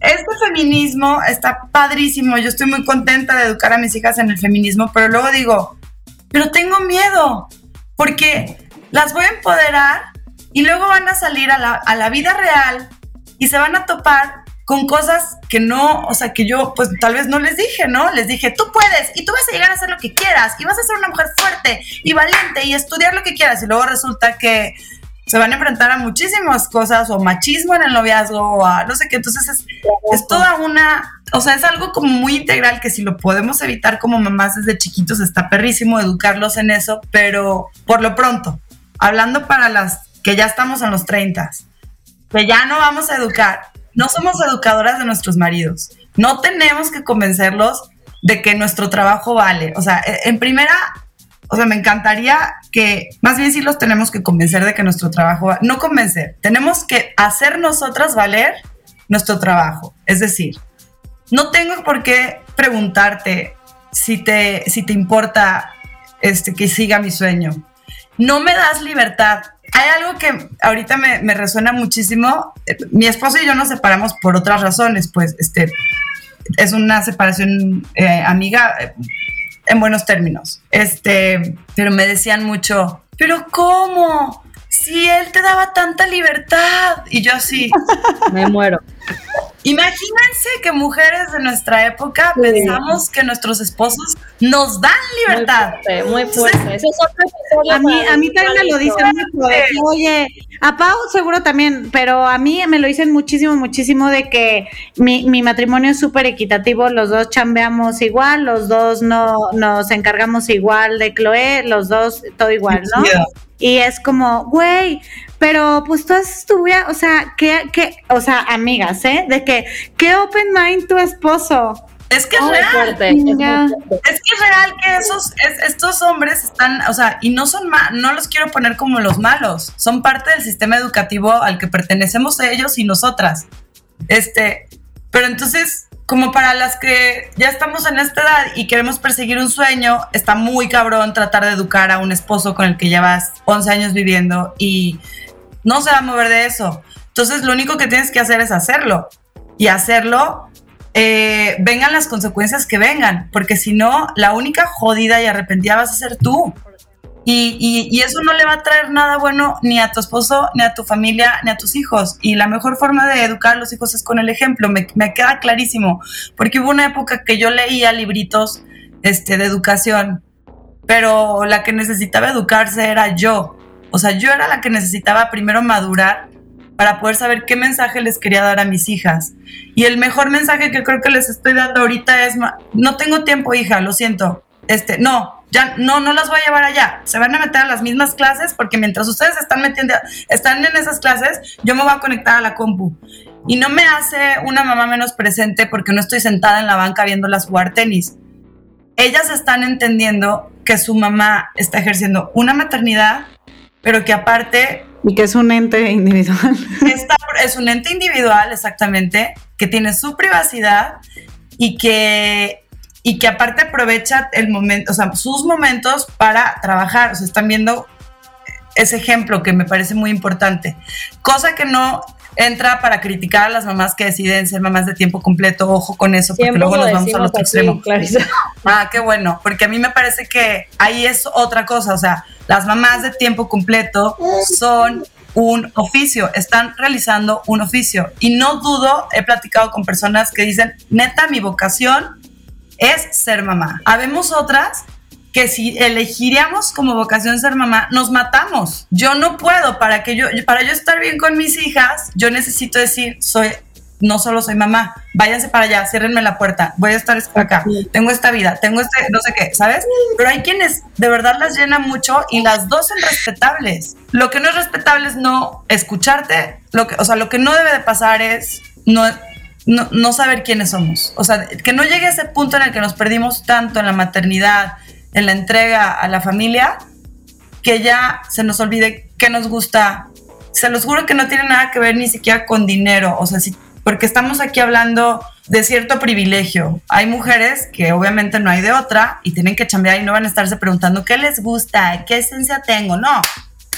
este feminismo está padrísimo, yo estoy muy contenta de educar a mis hijas en el feminismo, pero luego digo, pero tengo miedo, porque las voy a empoderar y luego van a salir a la, a la vida real y se van a topar con cosas que no, o sea, que yo pues tal vez no les dije, ¿no? Les dije, tú puedes y tú vas a llegar a hacer lo que quieras y vas a ser una mujer fuerte y valiente y estudiar lo que quieras y luego resulta que se van a enfrentar a muchísimas cosas, o machismo en el noviazgo, o a no sé qué. Entonces es, toda una, o sea, es algo como muy integral que si lo podemos evitar como mamás desde chiquitos, está perrísimo educarlos en eso, pero por lo pronto, hablando para las que ya estamos en los 30, que ya no vamos a educar, no somos educadoras de nuestros maridos, no tenemos que convencerlos de que nuestro trabajo vale. O sea, en primera, o sea, me encantaría que más bien sí los tenemos que convencer de que nuestro trabajo, no convencer, tenemos que hacer nosotras valer nuestro trabajo. Es decir, no tengo por qué preguntarte si te, si te importa este, que siga mi sueño. No me das libertad. Hay algo que ahorita me, resuena muchísimo. Mi esposo y yo nos separamos por otras razones, pues este, es una separación eh, amiga, en buenos términos. Este, pero me decían mucho, pero ¿cómo? Si él te daba tanta libertad. Y yo así. *laughs* me muero. Imagínense que mujeres de nuestra época pensamos que nuestros esposos nos dan libertad. Muy fuerte, a mí, a mí también me lo dicen mucho. Oye, a Pau seguro también, pero a mí me lo dicen muchísimo, muchísimo de que mi, mi matrimonio es súper equitativo, los dos chambeamos igual, los dos no nos encargamos igual de Chloe, los dos todo igual, ¿no? Y es como, güey, pero pues tú haces tu vida, o sea, ¿qué, qué, o sea, amigas, ¿eh? De que, ¿qué open mind tu esposo? Es que es real. es, que es real que esos, estos hombres están, o sea, y no son no los quiero poner como los malos, son parte del sistema educativo al que pertenecemos ellos y nosotras. Este, pero entonces como para las que ya estamos en esta edad y queremos perseguir un sueño, está muy cabrón tratar de educar a un esposo con el que llevas 11 años viviendo y no se va a mover de eso. Entonces lo único que tienes que hacer es hacerlo y hacerlo, eh, vengan las consecuencias que vengan, porque si no, la única jodida y arrepentida vas a ser tú. Y, eso no le va a traer nada bueno ni a tu esposo, ni a tu familia, ni a tus hijos. Y la mejor forma de educar a los hijos es con el ejemplo. Me, queda clarísimo. Porque hubo una época que yo leía libritos este, de educación, pero la que necesitaba educarse era yo. O sea, yo era la que necesitaba primero madurar para poder saber qué mensaje les quería dar a mis hijas. Y el mejor mensaje que creo que les estoy dando ahorita es, no tengo tiempo, hija, lo siento. Este, no, ya no, no las voy a llevar allá. Se van a meter a las mismas clases porque mientras ustedes están metiendo, están en esas clases, yo me voy a conectar a la compu. Y no me hace una mamá menos presente porque no estoy sentada en la banca viéndolas jugar tenis. Ellas están entendiendo que su mamá está ejerciendo una maternidad, pero que aparte... Y que es un ente individual. *laughs* es un ente individual, exactamente, que tiene su privacidad y que y que aparte aprovecha el momento, o sea, sus momentos para trabajar. O sea, están viendo ese ejemplo que me parece muy importante. Cosa que no entra para criticar a las mamás que deciden ser mamás de tiempo completo. Ojo con eso, porque luego nos vamos al otro extremo. *laughs* Ah, qué bueno, porque a mí me parece que ahí es otra cosa. O sea, las mamás de tiempo completo son un oficio, están realizando un oficio. Y no dudo, he platicado con personas que dicen, neta, mi vocación es ser mamá. Habemos otras que si elegiríamos como vocación ser mamá, nos matamos. Yo no puedo, para que yo, para yo estar bien con mis hijas, yo necesito decir, soy, no solo soy mamá, váyanse para allá, ciérrenme la puerta, voy a estar acá, tengo esta vida, tengo este, no sé qué, ¿sabes? Pero hay quienes de verdad las llena mucho y las dos son respetables. Lo que no es respetable es no escucharte, lo que, o sea, lo que no debe de pasar es no, no, saber quiénes somos. O sea, que no llegue a ese punto en el que nos perdimos tanto en la maternidad, en la entrega a la familia, que ya se nos olvide qué nos gusta. Se los juro que no tiene nada que ver ni siquiera con dinero. O sea, porque estamos aquí hablando de cierto privilegio. Hay mujeres que obviamente no hay de otra y tienen que chambear y no van a estarse preguntando qué les gusta, qué esencia tengo. No,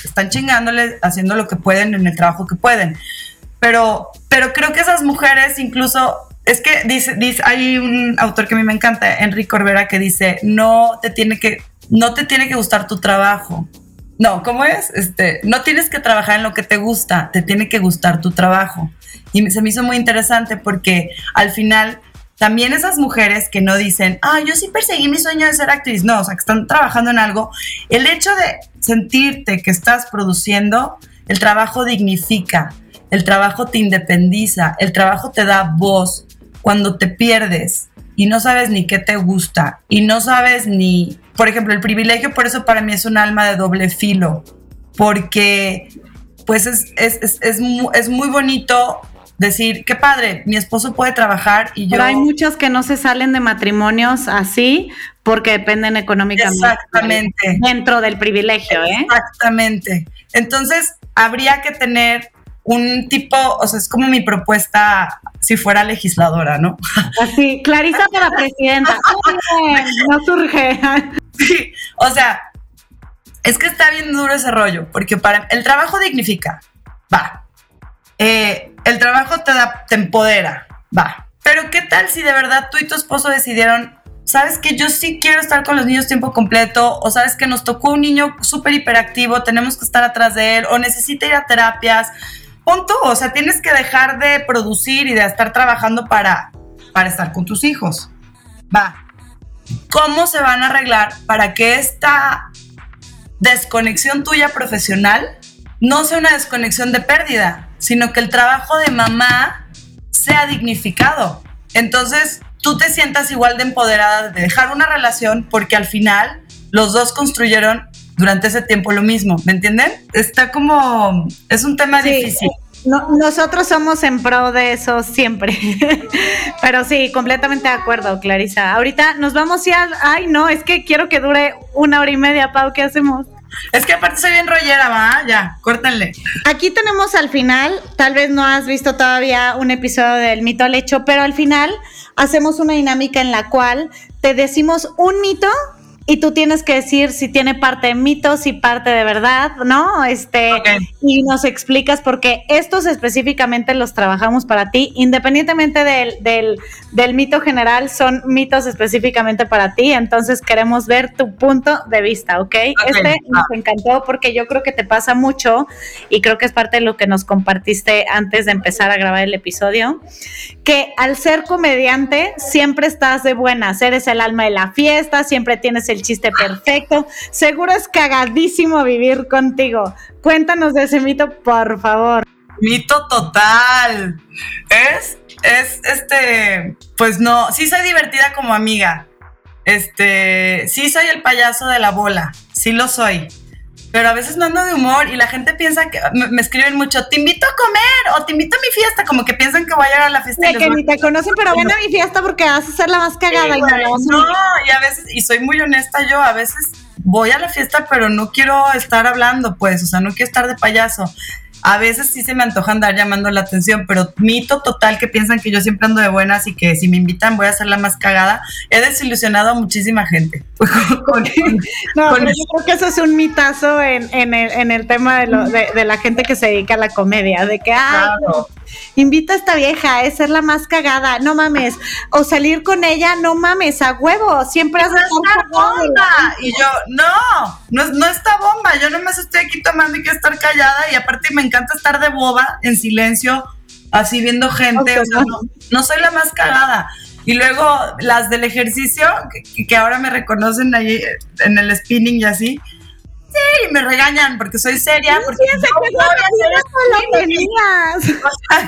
están chingándole, haciendo lo que pueden en el trabajo que pueden. Pero, pero creo que esas mujeres incluso es que dice, dice, hay un autor que a mí me encanta, Enrique Corbera, que dice, no te tiene que, no te tiene que gustar tu trabajo. No, ¿cómo es? Este, no tienes que trabajar en lo que te gusta, te tiene que gustar tu trabajo. Y se me hizo muy interesante porque al final también esas mujeres que no dicen, ah, yo sí perseguí mi sueño de ser actriz, no, o sea, que están trabajando en algo, el hecho de sentirte que estás produciendo, el trabajo dignifica, el trabajo te independiza, el trabajo te da voz. Cuando te pierdes y no sabes ni qué te gusta y no sabes ni, por ejemplo, el privilegio, por eso para mí es un alma de doble filo, porque pues es, es, es, muy, bonito decir, qué padre, mi esposo puede trabajar y yo... Pero hay muchos que no se salen de matrimonios así porque dependen económicamente. Exactamente. Dentro del privilegio, ¿eh? Exactamente. Entonces, habría que tener un tipo, o sea, es como mi propuesta si fuera legisladora, ¿no? *laughs* Así, Clarisa para presidenta. *laughs* no surge. Sí, o sea, es que está bien duro ese rollo, porque para el trabajo dignifica, va. Eh, el trabajo te da, te empodera, va. Pero ¿qué tal si de verdad tú y tu esposo decidieron, sabes que yo sí quiero estar con los niños tiempo completo, o sabes que nos tocó un niño súper hiperactivo, tenemos que estar atrás de él, o necesita ir a terapias, punto, o sea, tienes que dejar de producir y de estar trabajando para, para estar con tus hijos. Va. ¿Cómo se van a arreglar para que esta desconexión tuya profesional no sea una desconexión de pérdida, sino que el trabajo de mamá sea dignificado? Entonces, tú te sientas igual de empoderada de dejar una relación porque al final los dos construyeron durante ese tiempo lo mismo, ¿me entienden? Está como, es un tema difícil. nosotros somos en pro de eso siempre, *laughs* pero sí, completamente de acuerdo, Clarisa. Ahorita nos vamos ya, ay no, es que quiero que dure una hora y media, Pau, ¿qué hacemos? Es que aparte soy bien rollera, va, ya, córtenle. Aquí tenemos al final, tal vez no has visto todavía un episodio del mito al hecho, pero al final hacemos una dinámica en la cual te decimos un mito y tú tienes que decir si tiene parte de mitos y parte de verdad, ¿no? Este, y nos explicas porque estos específicamente los trabajamos para ti, independientemente del, del, del, mito general, son mitos específicamente para ti, entonces queremos ver tu punto de vista, ¿ok? Este nos encantó porque yo creo que te pasa mucho y creo que es parte de lo que nos compartiste antes de empezar a grabar el episodio, que al ser comediante siempre estás de buenas, eres el alma de la fiesta, siempre tienes el chiste perfecto. Seguro es cagadísimo vivir contigo. Cuéntanos de ese mito, por favor. Mito total. Es, es, este, pues no, sí soy divertida como amiga. Este, sí soy el payaso de la bola, sí lo soy. Pero a veces no ando de humor y la gente piensa que me, escriben mucho, te invito a comer o te invito a mi fiesta, como que piensan que voy a llegar a la fiesta. y que ni te conocen, pero ven a mi fiesta porque vas a ser la más cagada. y no, no, y a veces, y soy muy honesta yo, a veces voy a la fiesta, pero no quiero estar hablando, pues, o sea, no quiero estar de payaso. A veces sí se me antoja andar llamando la atención, pero mito total que piensan que yo siempre ando de buenas y que si me invitan voy a ser la más cagada. He desilusionado a muchísima gente. *laughs* no, pero yo creo que eso es un mitazo en, en, el, tema de, de, la gente que se dedica a la comedia, de que, ay, invita a esta vieja, es ser la más cagada, no mames, o salir con ella, no mames, a huevo, siempre haces bomba. Y yo, no, no, no está bomba, yo nomás estoy aquí tomando y quiero estar callada y aparte me encanta estar de boba, en silencio, así viendo gente, o sea, no, soy la más cagada. Y luego las del ejercicio, que, que ahora me reconocen ahí en el spinning y así, Sí, me regañan porque soy seria. porque sí,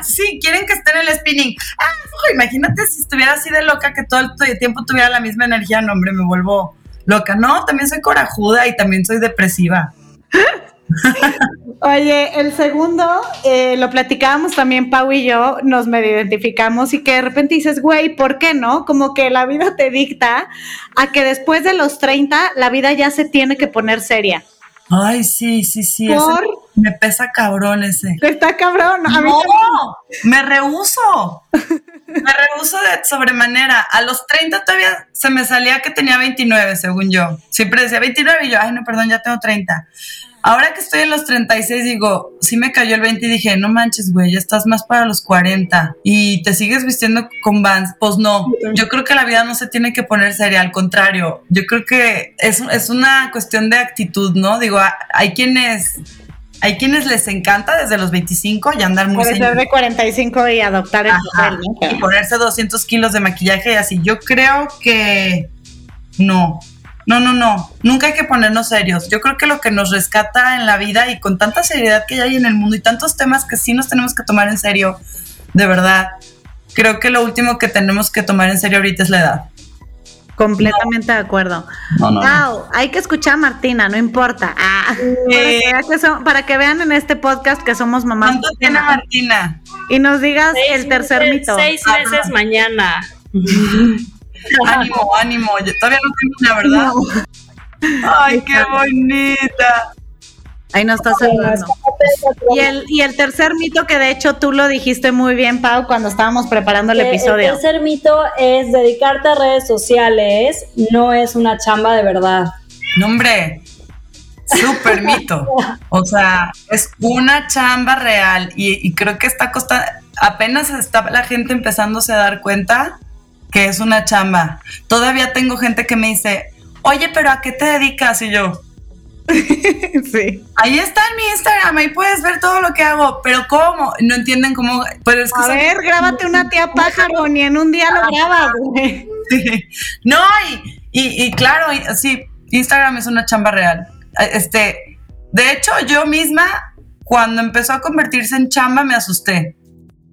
sí, quieren que esté en el spinning. Ah, imagínate si estuviera así de loca que todo el tiempo tuviera la misma energía. No, hombre, me vuelvo loca. No, también soy corajuda y también soy depresiva. *laughs* Oye, el segundo, eh, lo platicábamos también Pau y yo, nos medio identificamos y que de repente dices, güey, ¿por qué no? Como que la vida te dicta a que después de los 30 la vida ya se tiene que poner seria. Ay, sí, sí, sí. me pesa cabrón ese. Está cabrón. A no, me rehuso. me rehuso de sobremanera. A los 30 todavía se me salía que tenía 29, según yo. Siempre decía 29 y yo, ay, no, perdón, ya tengo 30. Ahora que estoy en los 36, digo, sí me cayó el 20 y dije, no manches, güey, ya estás más para los 40 y te sigues vistiendo con Vans. Pues no, yo creo que la vida no se tiene que poner seria, al contrario, yo creo que es, es una cuestión de actitud, ¿no? Digo, hay quienes hay quienes les encanta desde los 25 y andar muy... Desde de 45 y adoptar el papel, Y ponerse 200 kilos de maquillaje y así. Yo creo que no, no, no, no, nunca hay que ponernos serios. Yo creo que lo que nos rescata en la vida y con tanta seriedad que hay en el mundo y tantos temas que sí nos tenemos que tomar en serio, de verdad, creo que lo último que tenemos que tomar en serio ahorita es la edad. Completamente de acuerdo. No, hay que escuchar a Martina, no importa. Ah, para, que vean en este podcast que somos mamás. ¿Cuánto tiene Martina? Y nos digas el tercer mito. Seis meses mañana. *laughs* *laughs* ánimo, ánimo. Yo todavía no tengo una verdad. Ay, qué bonita. Ahí nos está saludando. Y el, y el tercer mito, que de hecho tú lo dijiste muy bien, Pau, cuando estábamos preparando el episodio. El tercer mito es dedicarte a redes sociales, no es una chamba de verdad. No, hombre, súper mito. O sea, es una chamba real y, y creo que está costando, apenas está la gente empezándose a dar cuenta que es una chamba. Todavía tengo gente que me dice, oye, pero ¿a qué te dedicas? Y yo, *laughs* sí. Ahí está en mi Instagram, ahí puedes ver todo lo que hago, pero ¿cómo? No entienden cómo. Pero a ver, grábate una tía pájaro, ni en un día lo grabas, No, y, y, claro, sí, Instagram es una chamba real. Este, de hecho, yo misma, cuando empezó a convertirse en chamba, me asusté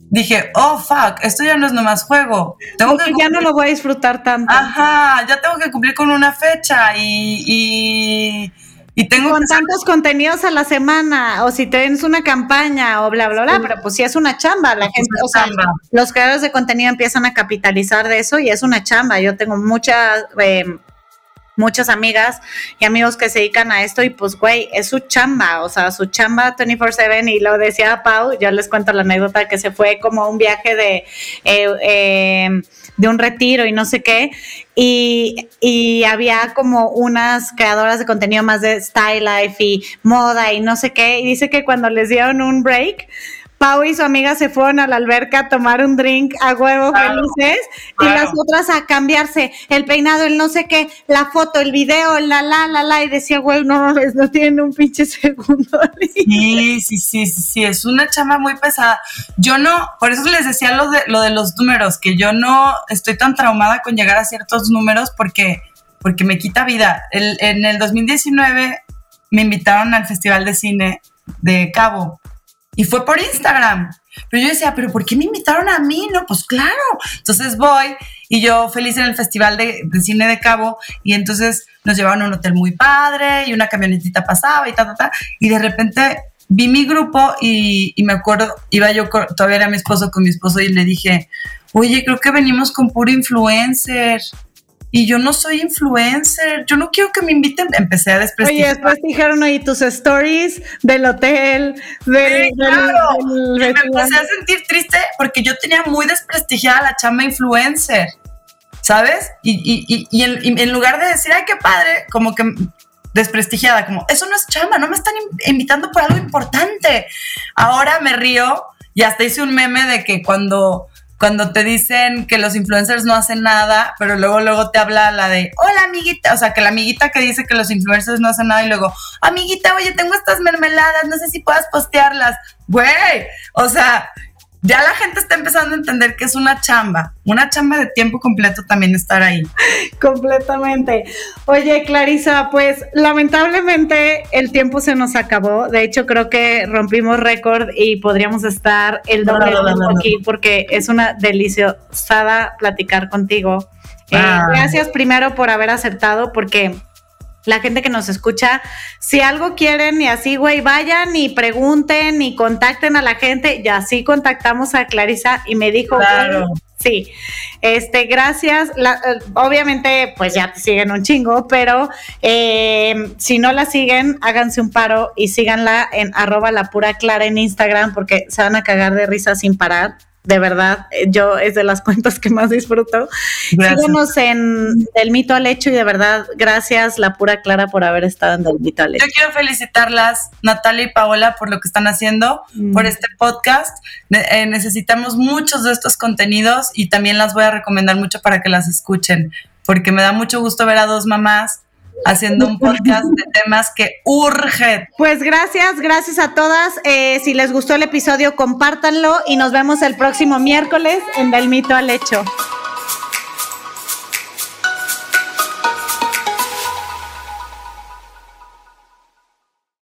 dije, oh, fuck, esto ya no es nomás juego. Tengo que ya no lo voy a disfrutar tanto. Ajá, ya tengo que cumplir con una fecha y, y, tengo... Con tantos contenidos a la semana, o si tienes una campaña, o bla, bla, bla, pero pues sí es una chamba. La gente, o sea, los creadores de contenido empiezan a capitalizar de eso y es una chamba. Yo tengo muchas... Eh, muchas amigas y amigos que se dedican a esto y pues, güey, es su chamba, o sea, su chamba 24/7 y lo decía Pau, yo les cuento la anécdota que se fue como un viaje de, eh, em, de un retiro y no sé qué, y, y, había como unas creadoras de contenido más de style life y moda y no sé qué, y dice que cuando les dieron un break, Pau y su amiga se fueron a la alberca a tomar un drink a huevo felices y las otras a cambiarse el peinado, el no sé qué, la foto, el video, la la la la y decía, güey, no no tienen un pinche segundo. *laughs* Sí, sí, sí, sí, sí, es una chama muy pesada. Yo no, por eso les decía lo de, lo de los números, que yo no estoy tan traumada con llegar a ciertos números porque, porque me quita vida. El, en el 2019 me invitaron al Festival de Cine de Cabo y fue por Instagram. Pero yo decía, ¿pero por qué me invitaron a mí? No, pues claro. Entonces voy y yo feliz en el Festival de, Cine de Cabo y entonces nos llevaron a un hotel muy padre y una camionetita pasaba y ta, ta, ta. Y de repente vi mi grupo y, y me acuerdo, iba yo, todavía era mi esposo con mi esposo y le dije, oye, creo que venimos con puro influencer y yo no soy influencer, yo no quiero que me inviten, empecé a desprestigiar. Oye, después dijeron ahí tus stories del hotel, del, claro. me empecé a sentir triste porque yo tenía muy desprestigiada la chamba influencer, ¿sabes? Y, y, y, en, lugar de decir, ay, qué padre, como que desprestigiada, como, eso no es chamba, no me están invitando por algo importante. Ahora me río y hasta hice un meme de que cuando cuando te dicen que los influencers no hacen nada, pero luego luego te habla la de, hola amiguita, o sea, que la amiguita que dice que los influencers no hacen nada y luego, amiguita, oye, tengo estas mermeladas, no sé si puedas postearlas. Güey, o sea, ya la gente está empezando a entender que es una chamba, una chamba de tiempo completo también estar ahí. Completamente. Oye, Clarisa, pues lamentablemente el tiempo se nos acabó. De hecho, creo que rompimos récord y podríamos estar el doble aquí porque es una deliciosada platicar contigo. Eh, ah. gracias primero por haber aceptado porque la gente que nos escucha, si algo quieren y así, güey, vayan y pregunten y contacten a la gente. Y así contactamos a Clarisa y me dijo, claro. sí, este, gracias. Eh, obviamente, pues ya te siguen un chingo, pero eh, si no la siguen, háganse un paro y síganla en arroba la pura clara en Instagram porque se van a cagar de risa sin parar de verdad, eh, yo es de las *laughs* cuentas que más disfruto. Síguenos en Del Mito al Hecho y de verdad, gracias La Pura Clara por haber estado en Del Mito al Hecho. Yo quiero felicitarlas, Natalia y Paola, por lo que están haciendo, mm. por este podcast. Eh, necesitamos muchos de estos contenidos y también las voy a recomendar mucho para que las escuchen, porque me da mucho gusto ver a dos mamás haciendo un podcast de temas que urgen. Pues gracias, gracias a todas. Eh, si les gustó el episodio, compártanlo y nos vemos el próximo miércoles en Del Mito al Hecho.